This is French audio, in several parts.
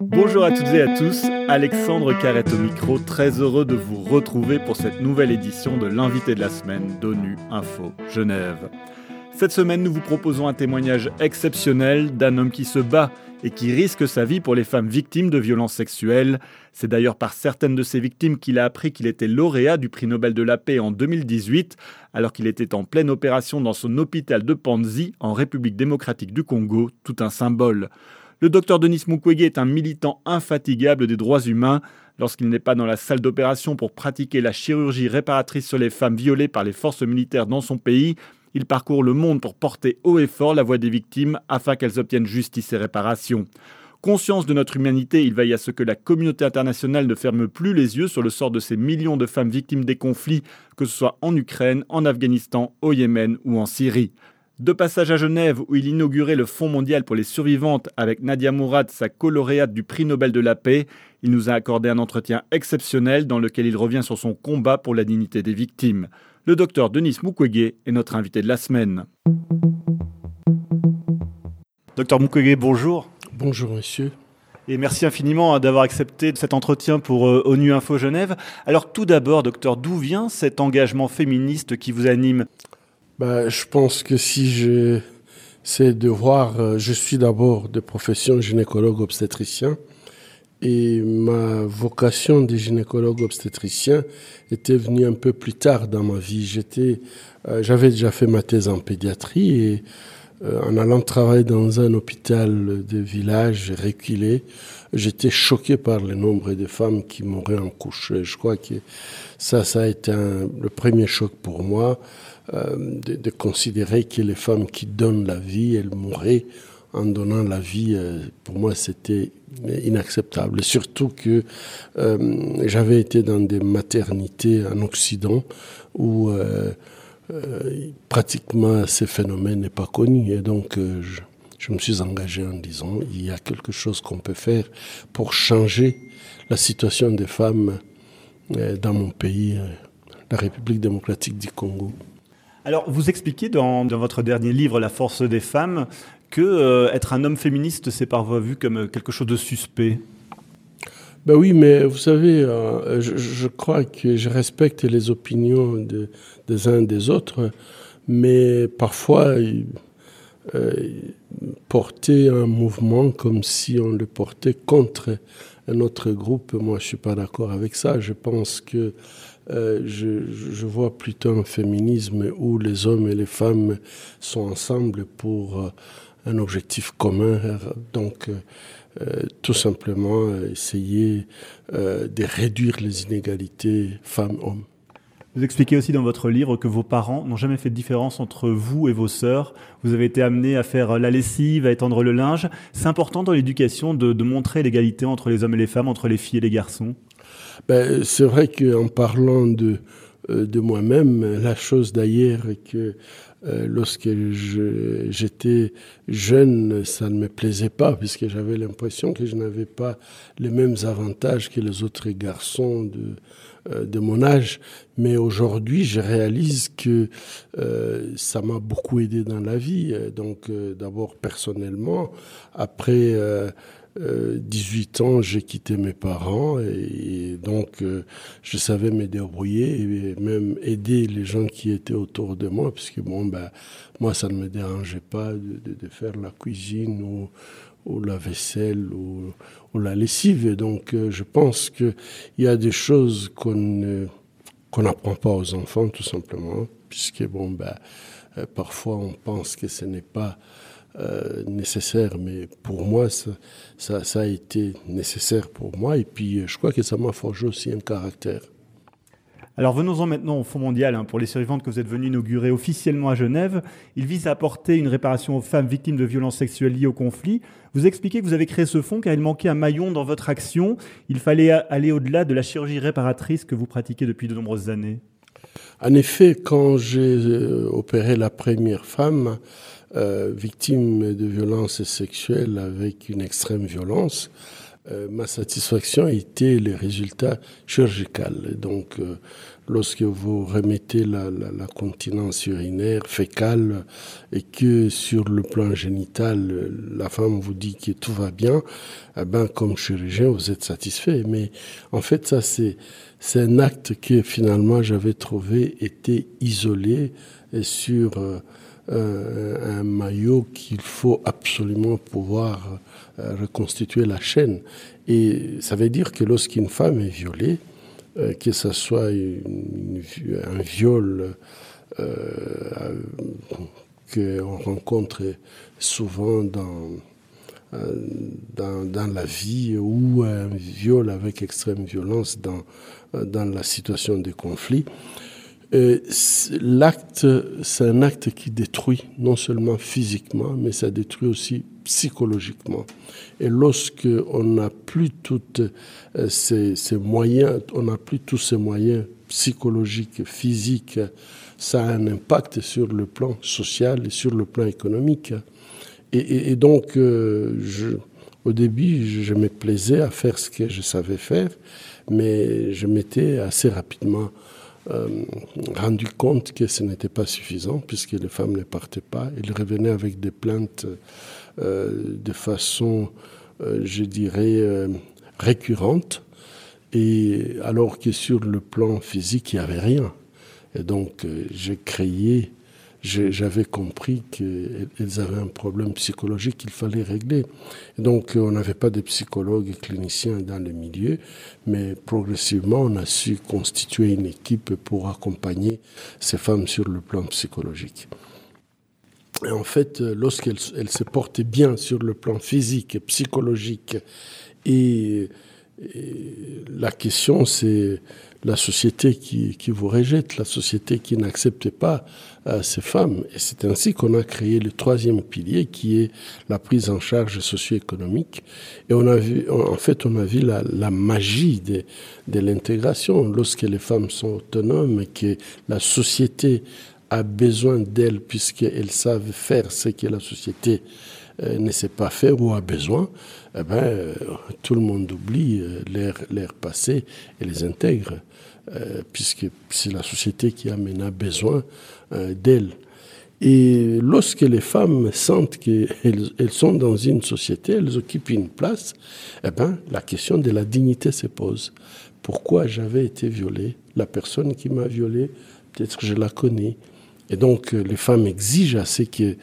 Bonjour à toutes et à tous, Alexandre Carrette au micro, très heureux de vous retrouver pour cette nouvelle édition de l'invité de la semaine d'ONU Info Genève. Cette semaine, nous vous proposons un témoignage exceptionnel d'un homme qui se bat et qui risque sa vie pour les femmes victimes de violences sexuelles. C'est d'ailleurs par certaines de ces victimes qu'il a appris qu'il était lauréat du prix Nobel de la paix en 2018, alors qu'il était en pleine opération dans son hôpital de Panzi, en République démocratique du Congo, tout un symbole. Le docteur Denis Mukwege est un militant infatigable des droits humains. Lorsqu'il n'est pas dans la salle d'opération pour pratiquer la chirurgie réparatrice sur les femmes violées par les forces militaires dans son pays, il parcourt le monde pour porter haut et fort la voix des victimes afin qu'elles obtiennent justice et réparation. Conscience de notre humanité, il veille à ce que la communauté internationale ne ferme plus les yeux sur le sort de ces millions de femmes victimes des conflits, que ce soit en Ukraine, en Afghanistan, au Yémen ou en Syrie. De passage à Genève, où il inaugurait le Fonds mondial pour les survivantes avec Nadia Mourad, sa coloréate du prix Nobel de la paix, il nous a accordé un entretien exceptionnel dans lequel il revient sur son combat pour la dignité des victimes. Le docteur Denis Mukwege est notre invité de la semaine. Docteur Mukwege, bonjour. Bonjour monsieur. Et merci infiniment hein, d'avoir accepté cet entretien pour euh, ONU Info Genève. Alors tout d'abord, docteur, d'où vient cet engagement féministe qui vous anime? Bah, Je pense que si je c'est de voir, euh, je suis d'abord de profession gynécologue obstétricien et ma vocation de gynécologue obstétricien était venue un peu plus tard dans ma vie. J'étais, euh, j'avais déjà fait ma thèse en pédiatrie et euh, en allant travailler dans un hôpital de village reculé, j'étais choqué par le nombre de femmes qui mouraient en couche. Je crois que ça, ça a été le premier choc pour moi, euh, de, de, considérer que les femmes qui donnent la vie, elles mouraient en donnant la vie, euh, pour moi, c'était inacceptable. Surtout que euh, j'avais été dans des maternités en Occident où euh, pratiquement ces phénomènes n'est pas connu. Et donc, je, me suis engagé en disant, il y a quelque chose qu'on peut faire pour changer la situation des femmes dans mon pays, la République démocratique du Congo. Alors, vous expliquez dans, votre dernier livre, La force des femmes, que euh, être un homme féministe, c'est parfois vu comme euh, quelque chose de suspect. Ben oui, mais vous savez, euh, je, crois que je respecte les opinions de, des uns des autres, mais parfois porter un mouvement comme si on le portait contre un autre groupe, moi je suis pas d'accord avec ça. Je pense que je, vois plutôt un féminisme où les hommes et les femmes sont ensemble pour un objectif commun. Donc, euh, euh, tout simplement euh, essayer euh, de réduire les inégalités femmes-hommes. Vous expliquez aussi dans votre livre que vos parents n'ont jamais fait de différence entre vous et vos sœurs. Vous avez été amené à faire la lessive, à étendre le linge. C'est important dans l'éducation de, de, montrer l'égalité entre les hommes et les femmes, entre les filles et les garçons. Ben, c'est vrai qu'en parlant de, de moi-même, la chose d'ailleurs que euh, lorsque j'étais jeune, ça ne me plaisait pas, puisque j'avais l'impression que je n'avais pas les mêmes avantages que les autres garçons de, euh, mon âge. Mais aujourd'hui, je réalise que euh, ça m'a beaucoup aidé dans la vie. Donc, d'abord personnellement, après 18 ans, j'ai quitté mes parents et, donc euh, je savais me débrouiller et même aider les gens qui étaient autour de moi, puisque bon, ben, moi, ça ne me dérangeait pas de, faire la cuisine ou, la vaisselle ou, la lessive. Et donc, euh, je pense qu'il y a des choses qu'on qu'on n'apprend pas aux enfants, tout simplement, puisque bon, ben, euh, parfois on pense que ce n'est pas euh, nécessaire, mais pour moi, ça, ça, ça, a été nécessaire pour moi. Et puis, je crois que ça m'a forgé aussi un caractère. Alors venons-en maintenant au Fonds mondial hein, pour les survivantes que vous êtes venu inaugurer officiellement à Genève. Il vise à apporter une réparation aux femmes victimes de violences sexuelles liées au conflit. Vous expliquez que vous avez créé ce fonds car il manquait un maillon dans votre action. Il fallait aller au-delà de la chirurgie réparatrice que vous pratiquez depuis de nombreuses années. En effet, quand j'ai opéré la première femme, euh, victime de violences sexuelles avec une extrême violence, euh, ma satisfaction était les résultats chirurgicaux. Donc, euh, lorsque vous remettez la, continence urinaire, fécale, et que sur le plan génital, la femme vous dit que tout va bien, eh ben, comme chirurgien, vous êtes satisfait. Mais en fait, ça, c'est, un acte que finalement j'avais trouvé était isolé sur euh, un maillot qu'il faut absolument pouvoir euh, reconstituer la chaîne. Et ça veut dire que lorsqu'une femme est violée, euh, que ce soit un viol euh, qu'on rencontre souvent dans, dans, dans, la vie ou un viol avec extrême violence dans, dans la situation de conflit, l'acte, c'est un acte qui détruit non seulement physiquement, mais ça détruit aussi psychologiquement. Et lorsque on n'a plus toutes euh, ces, moyens, on n'a plus tous ces moyens psychologiques, physiques, ça a un impact sur le plan social et sur le plan économique. Et, donc, euh, au début, je me plaisais à faire ce que je savais faire, mais je m'étais assez rapidement euh, rendu compte que ce n'était pas suffisant puisque les femmes ne partaient pas. Elles revenaient avec des plaintes euh, de façon, euh, je dirais, récurrente. Et alors que sur le plan physique, il n'y avait rien. Et donc, j'ai créé j'avais compris qu'elles avaient un problème psychologique qu'il fallait régler. Donc, on n'avait pas de psychologues et cliniciens dans le milieu, mais progressivement, on a su constituer une équipe pour accompagner ces femmes sur le plan psychologique. Et en fait, lorsqu'elles se portaient bien sur le plan physique, psychologique, et, et la question c'est la société qui, qui, vous rejette, la société qui n'accepte pas euh, ces femmes. Et c'est ainsi qu'on a créé le troisième pilier qui est la prise en charge socio-économique. Et on a vu, en fait, on a vu la, magie de, de l'intégration lorsque les femmes sont autonomes et que la société a besoin d'elles puisqu'elles savent faire ce que la société ne sait pas faire ou a besoin, eh ben, euh, tout le monde oublie euh, l'air, l'air passé et les intègre, euh, puisque c'est la société qui a besoin euh, d'elles. Et lorsque les femmes sentent qu'elles elles sont dans une société, elles occupent une place, eh ben, la question de la dignité se pose. Pourquoi j'avais été violée? La personne qui m'a violée, peut-être que je la connais. Et donc, les femmes exigent euh,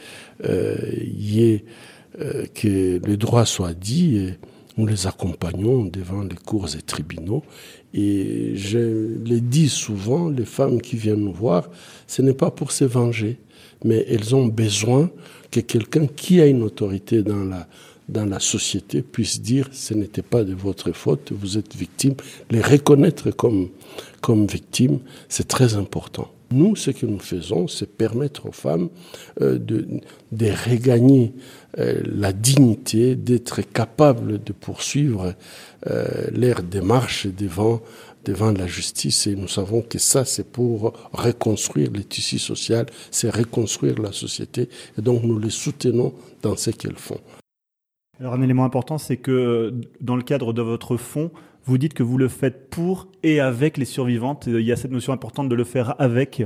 ait, euh, que le droit soit dit. Et nous les accompagnons devant les cours et tribunaux. Et je le dis souvent, les femmes qui viennent nous voir, ce n'est pas pour se venger, mais elles ont besoin que quelqu'un qui a une autorité dans la, dans la société puisse dire ce n'était pas de votre faute, vous êtes victime. Les reconnaître comme, comme victime, c'est très important. Nous, ce que nous faisons, c'est permettre aux femmes euh, de, de regagner euh, la dignité, d'être capables de poursuivre euh, leur démarche devant, devant la justice. Et nous savons que ça, c'est pour reconstruire le tissu social, c'est reconstruire la société. Et donc, nous les soutenons dans ce qu'elles font. Alors, un élément important, c'est que dans le cadre de votre fonds, vous dites que vous le faites pour et avec les survivantes. Il y a cette notion importante de le faire avec.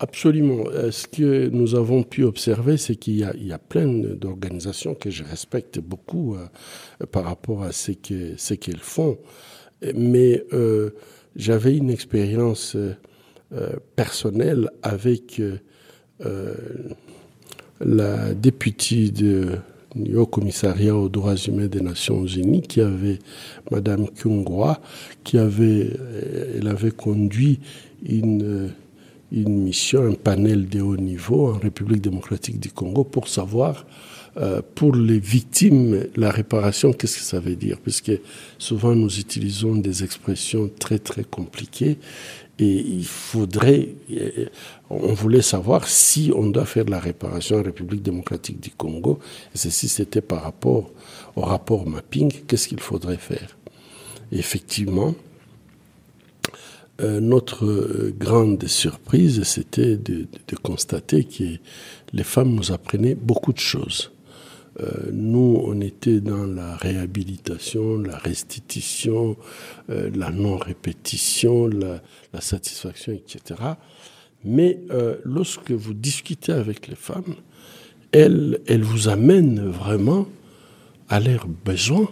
Absolument. Euh, ce que nous avons pu observer, c'est qu'il y, a plein d'organisations que je respecte beaucoup euh, par rapport à ce qu'elles font. Mais euh, j'avais une expérience euh, personnelle avec euh, la députée de du Haut Commissariat aux droits humains des Nations Unies, qui avait Madame Kyungwa, qui avait, elle avait conduit une, une mission, un panel de haut niveau en République démocratique du Congo pour savoir euh, pour les victimes, la réparation, qu'est-ce que ça veut dire? Puisque souvent nous utilisons des expressions très très compliquées et il faudrait, on voulait savoir si on doit faire la réparation en République démocratique du Congo, et ceci c'était par rapport au rapport mapping, qu'est-ce qu'il faudrait faire et Effectivement, euh, notre grande surprise, c'était de, constater que les femmes nous apprenaient beaucoup de choses. Nous, on était dans la réhabilitation, la restitution, la non-répétition, la, satisfaction, etc. Mais lorsque vous discutez avec les femmes, elles, elles vous amènent vraiment à leurs besoins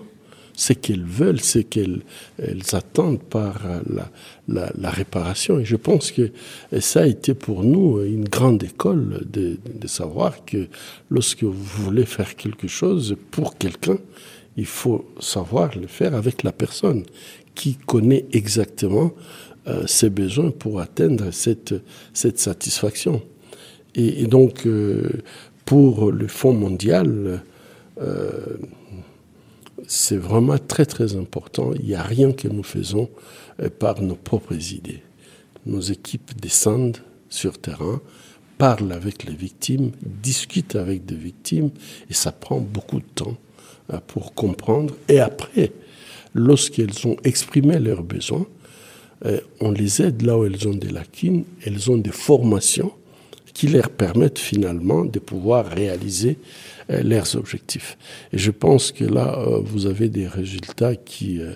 ce qu'elles veulent, ce qu'elles elles attendent par la, la, réparation. Et je pense que ça a été pour nous une grande école de, savoir que lorsque vous voulez faire quelque chose pour quelqu'un, il faut savoir le faire avec la personne qui connaît exactement euh, ses besoins pour atteindre cette, satisfaction. Et, donc, euh, pour le Fonds mondial, euh, c'est vraiment très très important. Il n'y a rien que nous faisons euh, par nos propres idées. Nos équipes descendent sur terrain, parlent avec les victimes, discutent avec des victimes, et ça prend beaucoup de temps euh, pour comprendre. Et après, lorsqu'elles ont exprimé leurs besoins, euh, on les aide là où elles ont des lacunes, elles ont des formations qui leur permettent finalement de pouvoir réaliser euh, leurs objectifs. Et je pense que là, euh, vous avez des résultats qui, euh,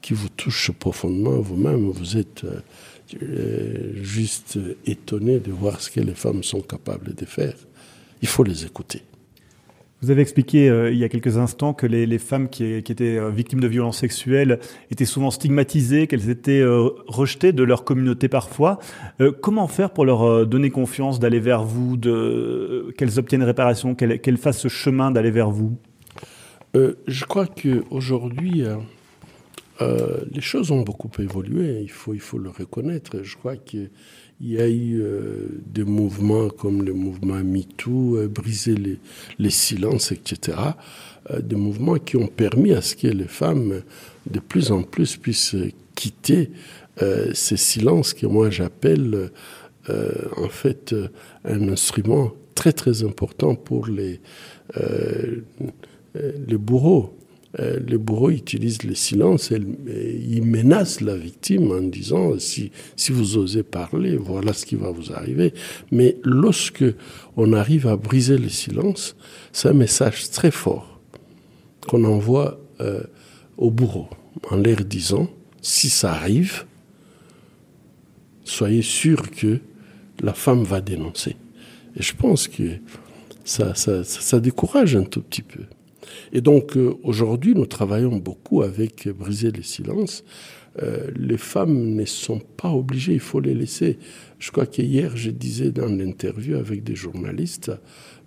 qui vous touchent profondément vous-même. Vous êtes juste étonné de voir ce que les femmes sont capables de faire. Il faut les écouter. Vous avez expliqué euh, il y a quelques instants que les, femmes qui, étaient euh, victimes de violences sexuelles étaient souvent stigmatisées, qu'elles étaient euh, rejetées de leur communauté parfois. comment faire pour leur donner confiance d'aller vers vous, qu'elles obtiennent réparation, qu'elles, qu'elles fassent ce chemin d'aller vers vous? Je crois qu'aujourd'hui, les choses ont beaucoup évolué, il faut, il faut le reconnaître. Je crois que il y a eu euh, des mouvements comme le mouvement MeToo, euh, briser les, silences, etc. Euh, des mouvements qui ont permis à ce que les femmes de plus en plus puissent quitter ces silences que moi j'appelle en fait un instrument très très important pour les bourreaux. Euh, le bourreau utilise le silence, il menace la victime en disant si, si vous osez parler, voilà ce qui va vous arriver. Mais lorsque on arrive à briser le silence, c'est un message très fort qu'on envoie euh, au bourreau en leur disant si ça arrive, soyez sûr que la femme va dénoncer. Et je pense que ça, ça décourage un tout petit peu. Et donc euh, aujourd'hui, nous travaillons beaucoup avec Briser les silences. Euh, les femmes ne sont pas obligées, il faut les laisser. Je crois qu'hier, je disais dans l'interview avec des journalistes,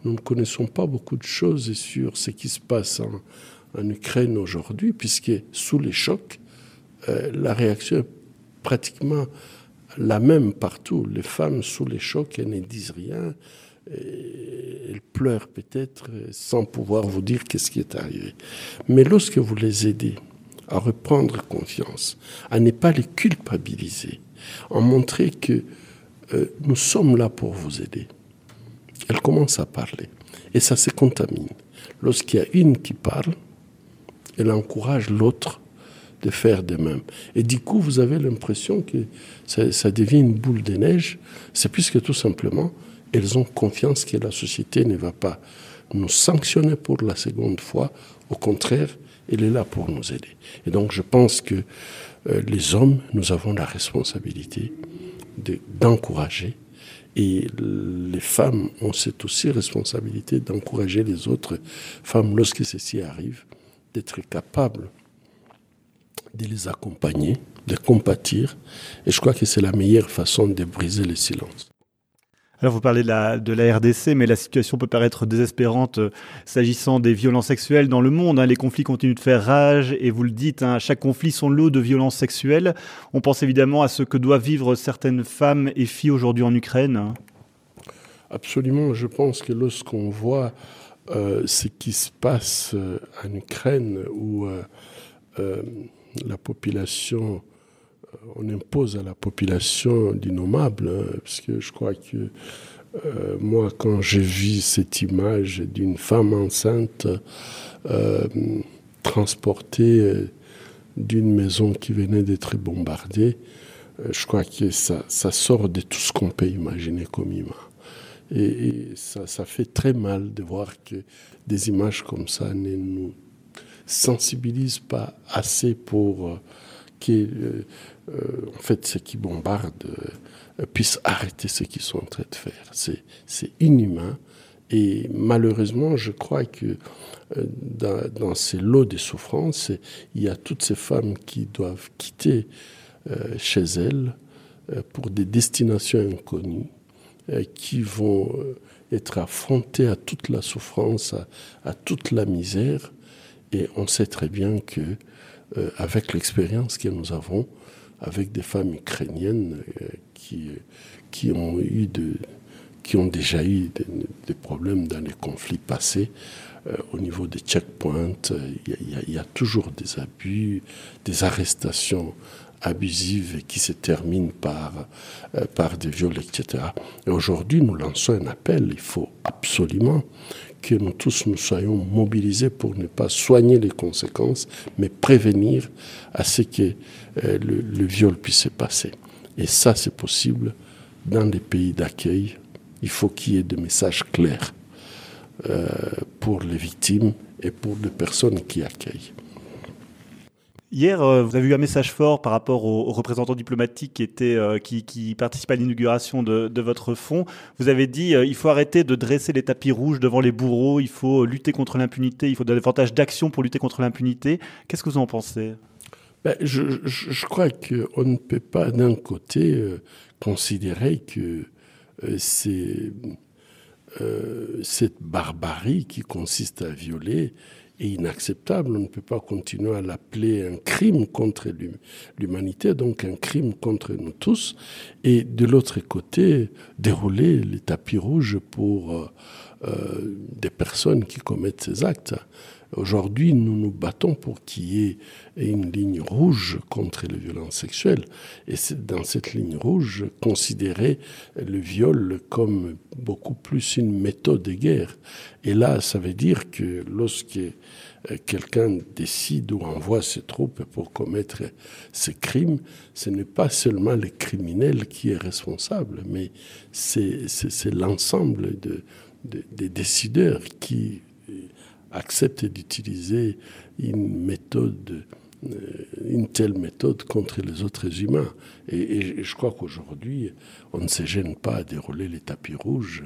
nous ne connaissons pas beaucoup de choses sur ce qui se passe en, Ukraine aujourd'hui, puisque sous les chocs, euh, la réaction est pratiquement la même partout. Les femmes sous les chocs, elles ne disent rien elles pleurent peut-être sans pouvoir vous dire qu'est-ce qui est arrivé. Mais lorsque vous les aidez à reprendre confiance, à ne pas les culpabiliser, à montrer que euh, nous sommes là pour vous aider, elles commencent à parler. Et ça se contamine. Lorsqu'il y a une qui parle, elle encourage l'autre de faire de même. Et du coup, vous avez l'impression que ça, ça devient une boule de neige. C'est puisque tout simplement, elles ont confiance que la société ne va pas nous sanctionner pour la seconde fois. Au contraire, elle est là pour nous aider. Et donc je pense que euh, les hommes, nous avons la responsabilité d'encourager. et les femmes ont cette aussi responsabilité d'encourager les autres femmes, lorsque ceci arrive, d'être capables de les accompagner, de compatir. Et je crois que c'est la meilleure façon de briser le silence. Alors vous parlez de la, de la RDC, mais la situation peut paraître désespérante euh, s'agissant des violences sexuelles dans le monde. Hein. Les conflits continuent de faire rage, et vous le dites, hein, chaque conflit son lot de violences sexuelles. On pense évidemment à ce que doivent vivre certaines femmes et filles aujourd'hui en Ukraine. Absolument, je pense que lorsqu'on voit euh, ce qui se passe euh, en Ukraine, où la population on impose à la population d'innommables, hein, parce que je crois que euh, moi, quand j'ai vu cette image d'une femme enceinte euh, transportée euh, d'une maison qui venait d'être bombardée, je crois que ça, sort de tout ce qu'on peut imaginer comme image. Et, ça, fait très mal de voir que des images comme ça ne nous sensibilisent pas assez pour euh, que, euh, euh, en fait, ceux qui bombardent puissent arrêter ce qu'ils sont en train de faire. C'est inhumain. Et malheureusement, je crois que dans, ces lots de souffrances, il y a toutes ces femmes qui doivent quitter chez elles pour des destinations inconnues euh, qui vont euh, être affrontés à toute la souffrance, à, toute la misère. Et on sait très bien que, euh, avec l'expérience que nous avons, avec des femmes ukrainiennes qui, qui, ont eu de, qui ont déjà eu des, problèmes dans les conflits passés, au niveau des checkpoints, il y, a toujours des abus, des arrestations abusive qui se termine par, euh, par des viols, etc. Et aujourd'hui, nous lançons un appel. Il faut absolument que nous tous nous soyons mobilisés pour ne pas soigner les conséquences, mais prévenir à ce que euh, le, viol puisse se passer. Et ça, c'est possible dans les pays d'accueil. Il faut qu'il y ait des messages clairs euh, pour les victimes et pour les personnes qui accueillent. Hier, euh, vous avez eu un message fort par rapport aux, représentants diplomatiques qui, étaient, euh, participent à l'inauguration de, votre fonds. Vous avez dit euh, il faut arrêter de dresser les tapis rouges devant les bourreaux, il faut lutter contre l'impunité, il faut davantage d'actions pour lutter contre l'impunité. Qu'est-ce que vous en pensez? Ben, je, crois qu'on ne peut pas d'un côté considérer que cette barbarie qui consiste à violer est inacceptable. On ne peut pas continuer à l'appeler un crime contre l'humanité, donc un crime contre nous tous. Et de l'autre côté, dérouler les tapis rouges pour euh, euh, des personnes qui commettent ces actes. Aujourd'hui, nous nous battons pour qu'il y ait une ligne rouge contre les violences sexuelles. Et c'est dans cette ligne rouge, considérer le viol comme beaucoup plus une méthode de guerre. Et là, ça veut dire que lorsque quelqu'un décide ou envoie ses troupes pour commettre ces crimes, ce n'est pas seulement le criminel qui est responsable, mais c'est l'ensemble des décideurs qui accepte d'utiliser une méthode, euh, une telle méthode contre les autres humains. Et, je crois qu'aujourd'hui, on ne se gêne pas à dérouler les tapis rouges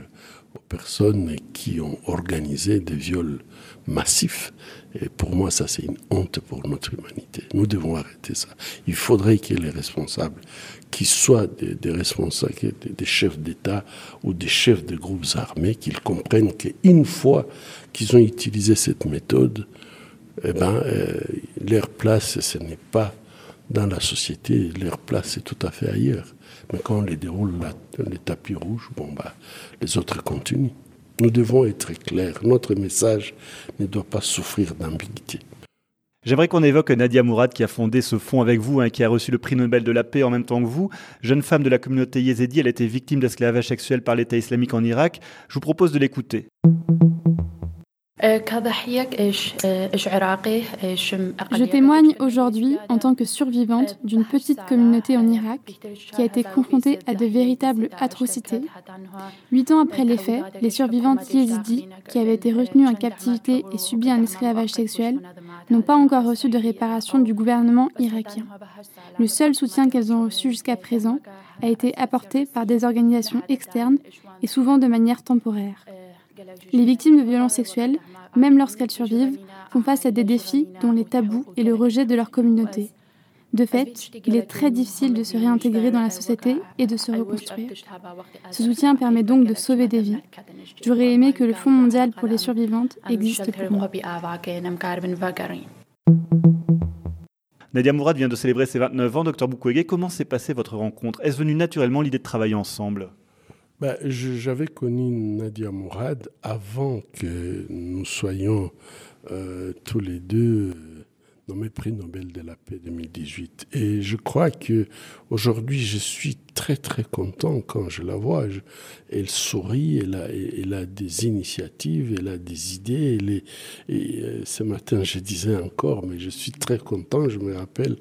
aux personnes qui ont organisé des viols massifs. Et pour moi, ça, c'est une honte pour notre humanité. Nous devons arrêter ça. Il faudrait qu'il y ait les responsables qui soient des, responsables, des, chefs d'État ou des chefs de groupes armés, qu'ils comprennent qu'une fois qu'ils ont utilisé cette méthode, eh ben, euh, leur place, ce n'est pas dans la société, leur place est tout à fait ailleurs. Mais quand on les déroule les tapis rouges, bon, bah, les autres continuent. Nous devons être clairs. Notre message ne doit pas souffrir d'ambiguïté. J'aimerais qu'on évoque Nadia Mourad qui a fondé ce fonds avec vous, hein, qui a reçu le prix Nobel de la paix en même temps que vous. Jeune femme de la communauté yézidi, elle a été victime d'esclavage sexuel par l'État islamique en Irak. Je vous propose de l'écouter. Je témoigne aujourd'hui en tant que survivante d'une petite communauté en Irak qui a été confrontée à de véritables atrocités. Huit ans après les faits, les survivantes yézidis qui avaient été retenues en captivité et subi un esclavage sexuel n'ont pas encore reçu de réparation du gouvernement irakien. Le seul soutien qu'elles ont reçu jusqu'à présent a été apporté par des organisations externes et souvent de manière temporaire. Les victimes de violences sexuelles, même lorsqu'elles survivent, font face à des défis dont les tabous et le rejet de leur communauté. De fait, il est très difficile de se réintégrer dans la société et de se reconstruire. Ce soutien permet donc de sauver des vies. J'aurais aimé que le Fonds mondial pour les survivantes existe plus Nadia Mourad vient de célébrer ses 29 ans. Docteur Boukwege, comment s'est passée votre rencontre? Est-ce venu naturellement l'idée de travailler ensemble? Bah, J'avais connu Nadia Mourad avant que nous soyons euh, tous les deux euh, nommés prix Nobel de la paix 2018. Et je crois que aujourd'hui, je suis très très content quand je la vois. elle sourit, elle a, des initiatives, elle a des idées. Et euh, ce matin, je disais encore, mais je suis très content. Je me rappelle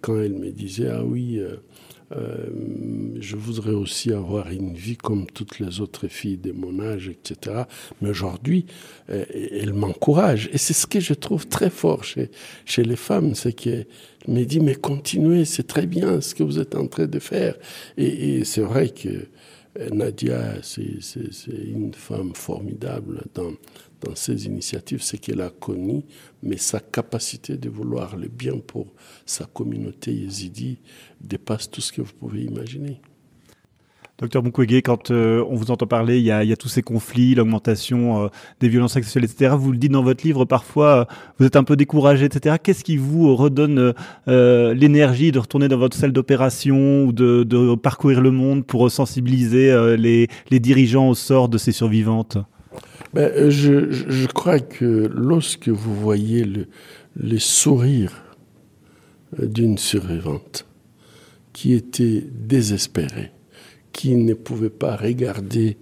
quand elle me disait, ah oui. Je voudrais aussi avoir une vie comme toutes les autres filles de mon âge, etc. Mais aujourd'hui, euh, elle m'encourage. Et c'est ce que je trouve très fort chez, les femmes, c'est qu'elles me disent, mais continuez, c'est très bien ce que vous êtes en train de faire. Et, et c'est vrai que Nadia, c'est une femme formidable dans, dans ses initiatives, c'est qu'elle a connu, mais sa capacité de vouloir le bien pour sa communauté yézidi dépasse tout ce que vous pouvez imaginer. Docteur Mukwege, quand euh, on vous entend parler, il y a, tous ces conflits, l'augmentation euh, des violences sexuelles, etc. Vous le dites dans votre livre, parfois euh, vous êtes un peu découragé, etc. Qu'est-ce qui vous redonne l'énergie de retourner dans votre salle d'opération ou de, parcourir le monde pour sensibiliser les, dirigeants au sort de ces survivantes? Ben, je, crois que lorsque vous voyez le, les sourires d'une survivante qui était désespérée, qui ne pouvait pas regarder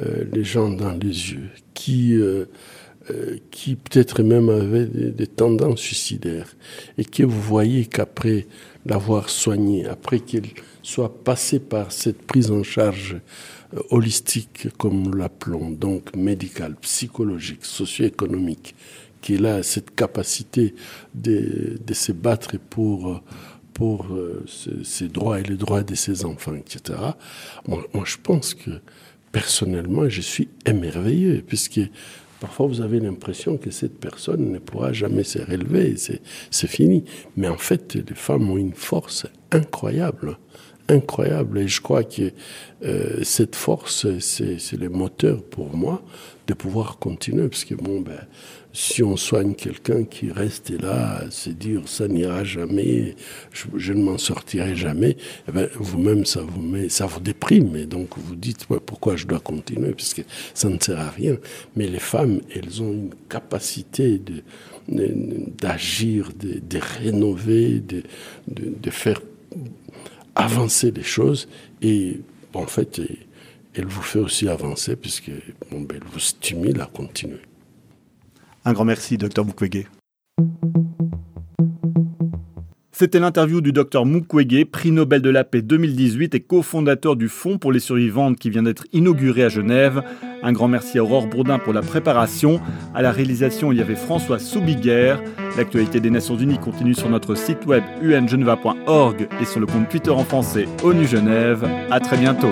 euh, les gens dans les yeux, qui, euh, euh, qui peut-être même avait des, tendances suicidaires, et que vous voyez qu'après l'avoir soigné, après qu'elle soit passée par cette prise en charge holistique, comme nous l'appelons, donc médicale, psychologique, socio-économique, qu'elle a cette capacité de, de se battre pour pour euh, ses, droits et les droits de ses enfants, etc. Moi, je pense que personnellement, je suis émerveillé, puisque parfois vous avez l'impression que cette personne ne pourra jamais se relever, c'est fini. Mais en fait, les femmes ont une force incroyable incroyable. Et je crois que euh, cette force, c'est le moteur pour moi de pouvoir continuer. Parce que bon, ben, si on soigne quelqu'un qui reste là, se dire ça n'ira jamais, je, ne m'en sortirai jamais, eh ben, vous-même ça vous ça vous déprime. Et donc vous dites pourquoi je dois continuer, puisque ça ne sert à rien. Mais les femmes, elles ont une capacité de d'agir, de, de, rénover, de, de faire avancer les choses et en fait, elle vous fait aussi avancer puisque ben, elle vous stimule à continuer. Un grand merci, docteur Mukwege. C'était l'interview du docteur Mukwege, prix Nobel de la paix 2018 et cofondateur du Fonds pour les survivantes qui vient d'être inauguré à Genève. Un grand merci à Aurore Bourdin pour la préparation. À la réalisation, il y avait François Soubiguerre. L'actualité des Nations Unies continue sur notre site web ungeneva.org et sur le compte Twitter en français ONU Genève. À très bientôt.